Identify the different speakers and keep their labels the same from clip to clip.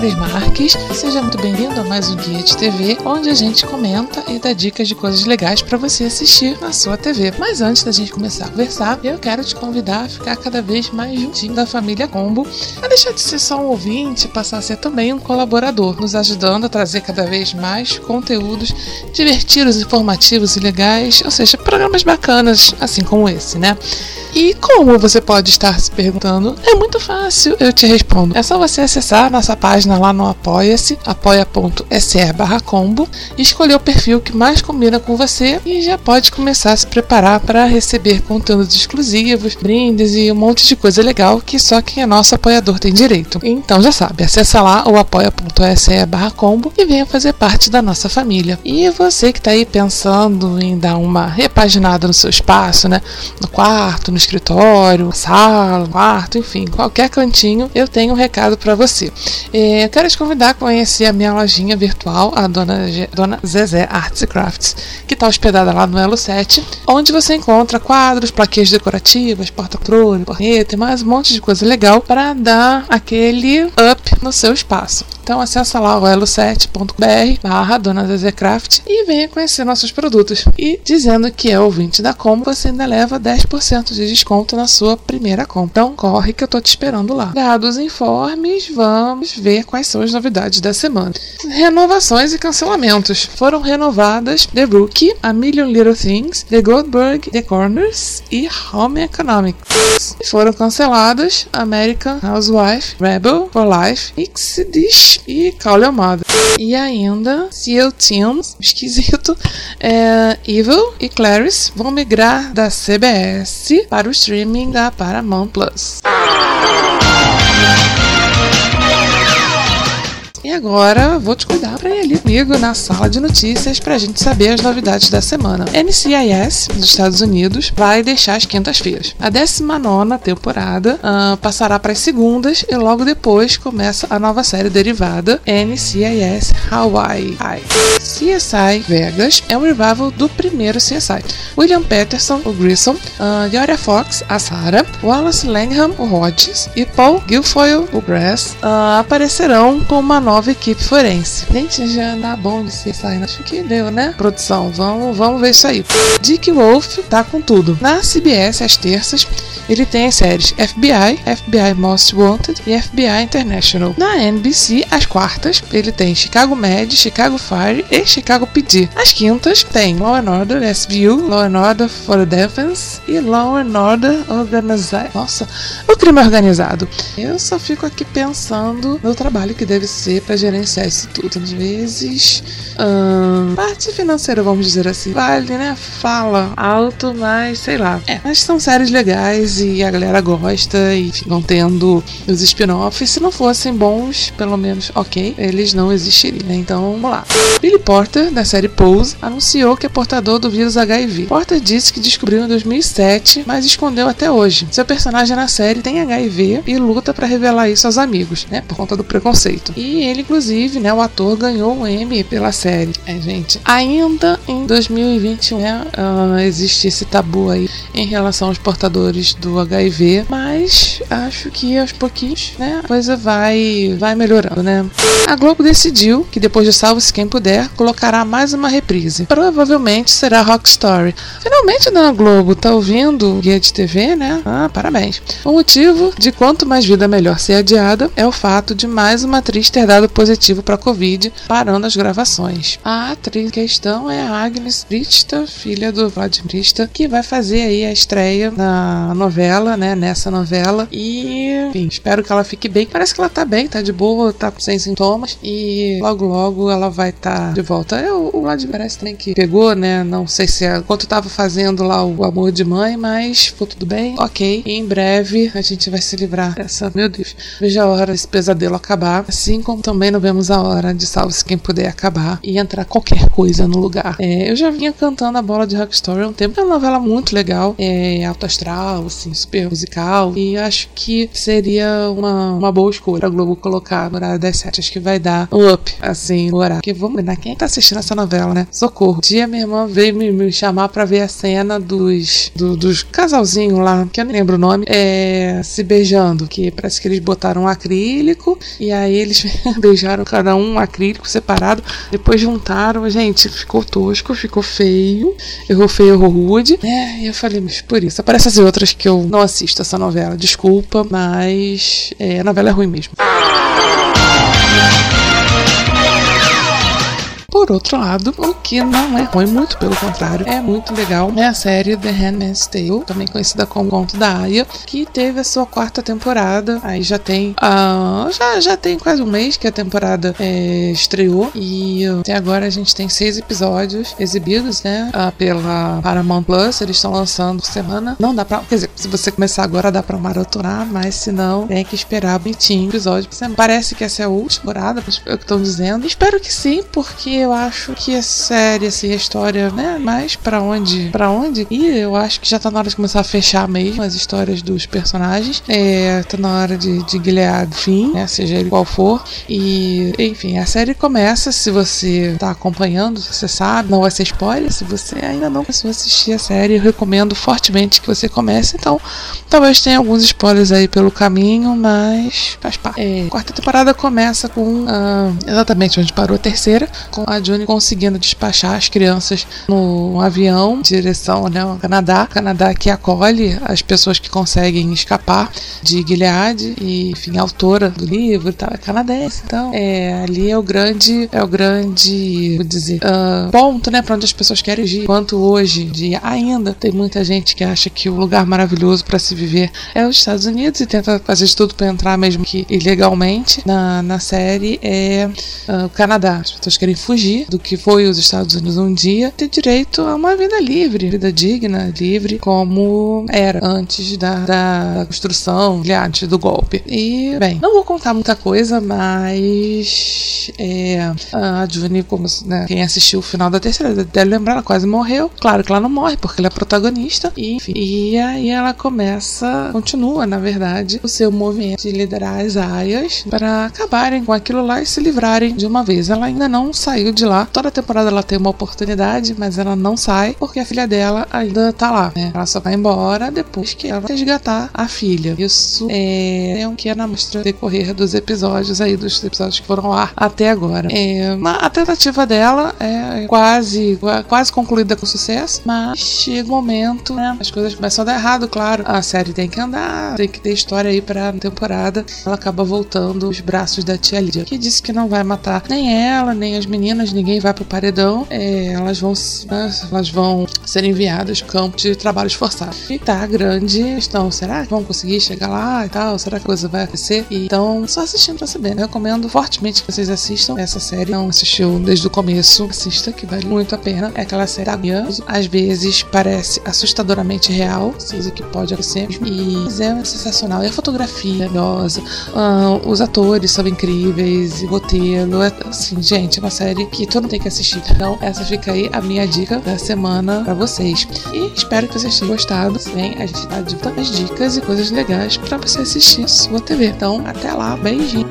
Speaker 1: Cris Marques. Seja muito bem-vindo a mais um Guia de TV, onde a gente comenta e dá dicas de coisas legais para você assistir na sua TV. Mas antes da gente começar a conversar, eu quero te convidar a ficar cada vez mais juntinho da família Combo, a deixar de ser só um ouvinte passar a ser também um colaborador, nos ajudando a trazer cada vez mais conteúdos divertidos, informativos e legais, ou seja, programas bacanas, assim como esse, né? E como você pode estar se perguntando? É muito fácil, eu te respondo. É só você acessar nossa página lá no Apoia-se, apoia.se barra combo, e escolher o perfil que mais combina com você e já pode começar a se preparar para receber conteúdos exclusivos, brindes e um monte de coisa legal que só quem é nosso apoiador tem direito. Então já sabe, acessa lá o apoia.se barra combo e venha fazer parte da nossa família. E você que está aí pensando em dar uma repaginada no seu espaço, né? No quarto, no escritório, sala, quarto, enfim, qualquer cantinho, eu tenho um recado para você. É, eu quero te convidar a conhecer a minha lojinha virtual, a Dona, Ge Dona Zezé Arts Crafts, que está hospedada lá no Elo 7, onde você encontra quadros, plaquês decorativas, porta-controle, porreta e mais um monte de coisa legal para dar aquele up no seu espaço. Então acessa lá o elo7.br barra Dona Zezé Craft e venha conhecer nossos produtos. E dizendo que é ouvinte da Como, você ainda leva 10% de desconto na sua primeira compra. Então corre que eu tô te esperando lá. Dados informes, vamos ver quais são as novidades da semana. Renovações e cancelamentos. Foram renovadas The Rookie, A Million Little Things, The Goldberg, The Corners e Home Economics. E foram canceladas American Housewife, Rebel for Life, Exodus e Call Your Mother. E ainda Seal Teams, esquisito, é, Evil e Clarice vão migrar da CBS para o streaming da Paramount Plus. E agora vou te cuidar para ir ali comigo na sala de notícias para a gente saber as novidades da semana. NCIS, dos Estados Unidos, vai deixar as quintas-feiras. A 19 temporada uh, passará para as segundas e logo depois começa a nova série derivada NCIS Hawaii. CSI Vegas é um revival do primeiro CSI. William Peterson, o Grissom, uh, Yoria Fox, a Sarah, Wallace Langham, o Hodges e Paul Guilfoyle, o Grass, uh, aparecerão com uma nova equipe forense. Gente, já dá bom de CSI, né? acho que deu, né? Produção, vamos, vamos ver isso aí. Dick Wolf tá com tudo. Na CBS, às terças, ele tem as séries FBI, FBI Most Wanted e FBI International. Na NBC, às quartas, ele tem Chicago Med, Chicago Fire e Chicago PD. Às quintas, tem Law and Order SVU, Law and Order for the Defense e Law and Order Organized. Nossa, o crime organizado. Eu só fico aqui pensando no trabalho que deve ser para gerenciar isso tudo. Às vezes, hum, parte financeira, vamos dizer assim, vale, né? Fala alto, mas sei lá. É, mas são séries legais e a galera gosta e ficam tendo os spin-offs. Se não fossem bons, pelo menos ok, eles não existiriam. Né? Então, vamos lá. Billy Porter, da série Pose, anunciou que é portador do vírus HIV. Porter disse que descobriu em 2007, mas escondeu até hoje. Seu personagem na série tem HIV e luta para revelar isso aos amigos, né? Por conta do preconceito. E ele, inclusive, né? O ator ganhou um Emmy pela série. É, gente. Ainda em 2021, né, uh, existe esse tabu aí em relação aos portadores do HIV, mas mas acho que aos pouquinhos, né, a coisa vai, vai melhorando, né? A Globo decidiu que depois de Salve-se Quem Puder, colocará mais uma reprise. Provavelmente será Rock Story. Finalmente, Dona Globo, tá ouvindo o guia de TV, né? Ah, parabéns. O motivo de quanto mais vida melhor ser adiada é o fato de mais uma atriz ter dado positivo para Covid, parando as gravações. A atriz em questão é a Agnes Brista, filha do Vladimir Brista, que vai fazer aí a estreia na novela, né? Nessa novela. E, enfim, espero que ela fique bem. Parece que ela tá bem, tá de boa, tá sem sintomas. E logo, logo ela vai estar tá de volta. É, o Vladimir parece também que pegou, né? Não sei se é quanto tava fazendo lá o amor de mãe, mas ficou tudo bem. Ok. E em breve a gente vai se livrar dessa. Meu Deus. Veja a hora desse pesadelo acabar. Assim como também não vemos a hora de salve-se quem puder acabar e entrar qualquer coisa no lugar. É, eu já vinha cantando a bola de Rock Story há um tempo. É uma novela muito legal. É alto astral, assim, super musical. E acho que seria uma, uma boa escolha a Globo colocar no horário das sete. Acho que vai dar um up, assim, no horário. Porque vamos lembrar quem tá assistindo essa novela, né? Socorro. dia minha irmã veio me, me chamar pra ver a cena dos, do, dos casalzinhos lá, que eu não lembro o nome, é, se beijando. Que parece que eles botaram um acrílico e aí eles beijaram cada um um acrílico separado. Depois juntaram. Gente, ficou tosco, ficou feio. Errou feio, errou rude. É, e eu falei, mas por isso. Aparece as outras que eu não assisto essa novela. Desculpa, mas é, a novela é ruim mesmo. Por outro lado, o que não é ruim, muito pelo contrário, é muito legal, é a série The Handmaid's Tale, também conhecida como Conto da Aya, que teve a sua quarta temporada. Aí já tem, uh, já, já tem quase um mês que a temporada é, estreou e até agora a gente tem seis episódios exibidos, né, uh, pela Paramount Plus. Eles estão lançando semana. Não dá pra, quer dizer, se você começar agora dá pra maratonar, mas se não, tem que esperar bonitinho episódio por semana. Parece que essa é a última temporada, é o que estão dizendo. Espero que sim, porque eu acho que a série, assim, a história, né, mais para onde, para onde? E eu acho que já tá na hora de começar a fechar mesmo as histórias dos personagens. É, tá na hora de, de Gilead fim, né, seja ele qual for. E, enfim, a série começa, se você tá acompanhando, você sabe, não vai ser spoiler, se você ainda não começou a assistir a série, eu recomendo fortemente que você comece. Então, talvez tenha alguns spoilers aí pelo caminho, mas faz parte. É, a quarta temporada começa com uh, exatamente onde parou a terceira, com a June conseguindo despachar as crianças no avião em direção né, ao Canadá. O Canadá que acolhe as pessoas que conseguem escapar de Gilead e, enfim, a autora do livro tá, é canadense. Então, é, ali é o grande, é o grande, vou dizer, uh, ponto, né, para onde as pessoas querem ir. Quanto hoje dia ainda tem muita gente que acha que o lugar maravilhoso para se viver é os Estados Unidos e tenta fazer de tudo para entrar, mesmo que ilegalmente. Na, na série é uh, o Canadá. As pessoas querem fugir do que foi os Estados Unidos um dia, ter direito a uma vida livre, vida digna, livre, como era antes da, da construção, antes do golpe. E, bem, não vou contar muita coisa, mas é, a Juni, como né, quem assistiu o final da terceira, deve lembrar, ela quase morreu. Claro que ela não morre, porque ela é protagonista. E, enfim, e aí ela começa, continua, na verdade, o seu movimento de liderar as aias para acabarem com aquilo lá e se livrarem de uma vez. Ela ainda não saiu de lá. Toda temporada ela tem uma oportunidade, mas ela não sai porque a filha dela ainda tá lá, né? Ela só vai embora depois que ela resgatar a filha. Isso é, é um que é na mostra decorrer dos episódios aí, dos episódios que foram ao ar até agora. É, a tentativa dela é quase, quase concluída com sucesso, mas chega um momento, né? As coisas começam a dar errado, claro. A série tem que andar, tem que ter história aí pra temporada. Ela acaba voltando os braços da tia Lídia, que disse que não vai matar nem ela, nem as meninas, ninguém vai pro paredão. É, elas vão elas vão ser enviadas pro campo de trabalhos forçados. E tá grande questão, será que vão conseguir chegar lá e tal? Será que a coisa vai acontecer? Então, só assistindo pra saber, né? Eu recomendo fortemente que vocês assistam essa série. Não assistiu desde o começo, assista, que vale muito a pena. É aquela série minha, às vezes parece assustadoramente real, coisa que pode acontecer. E é sensacional. E a fotografia é maravilhosa, uh, os atores são incríveis, o roteiro, é, assim, gente, é uma série que todo mundo tem que assistir. Então, essa fica aí a minha dica da semana para vocês. E espero que vocês tenham gostado. Bem, a gente tá de tantas dicas e coisas legais para você assistir sua TV. Então, até lá, beijinho!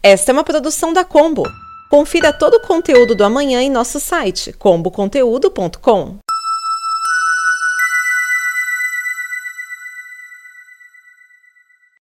Speaker 2: Esta é uma produção da Combo. Confira todo o conteúdo do amanhã em nosso site comboconteúdo.com.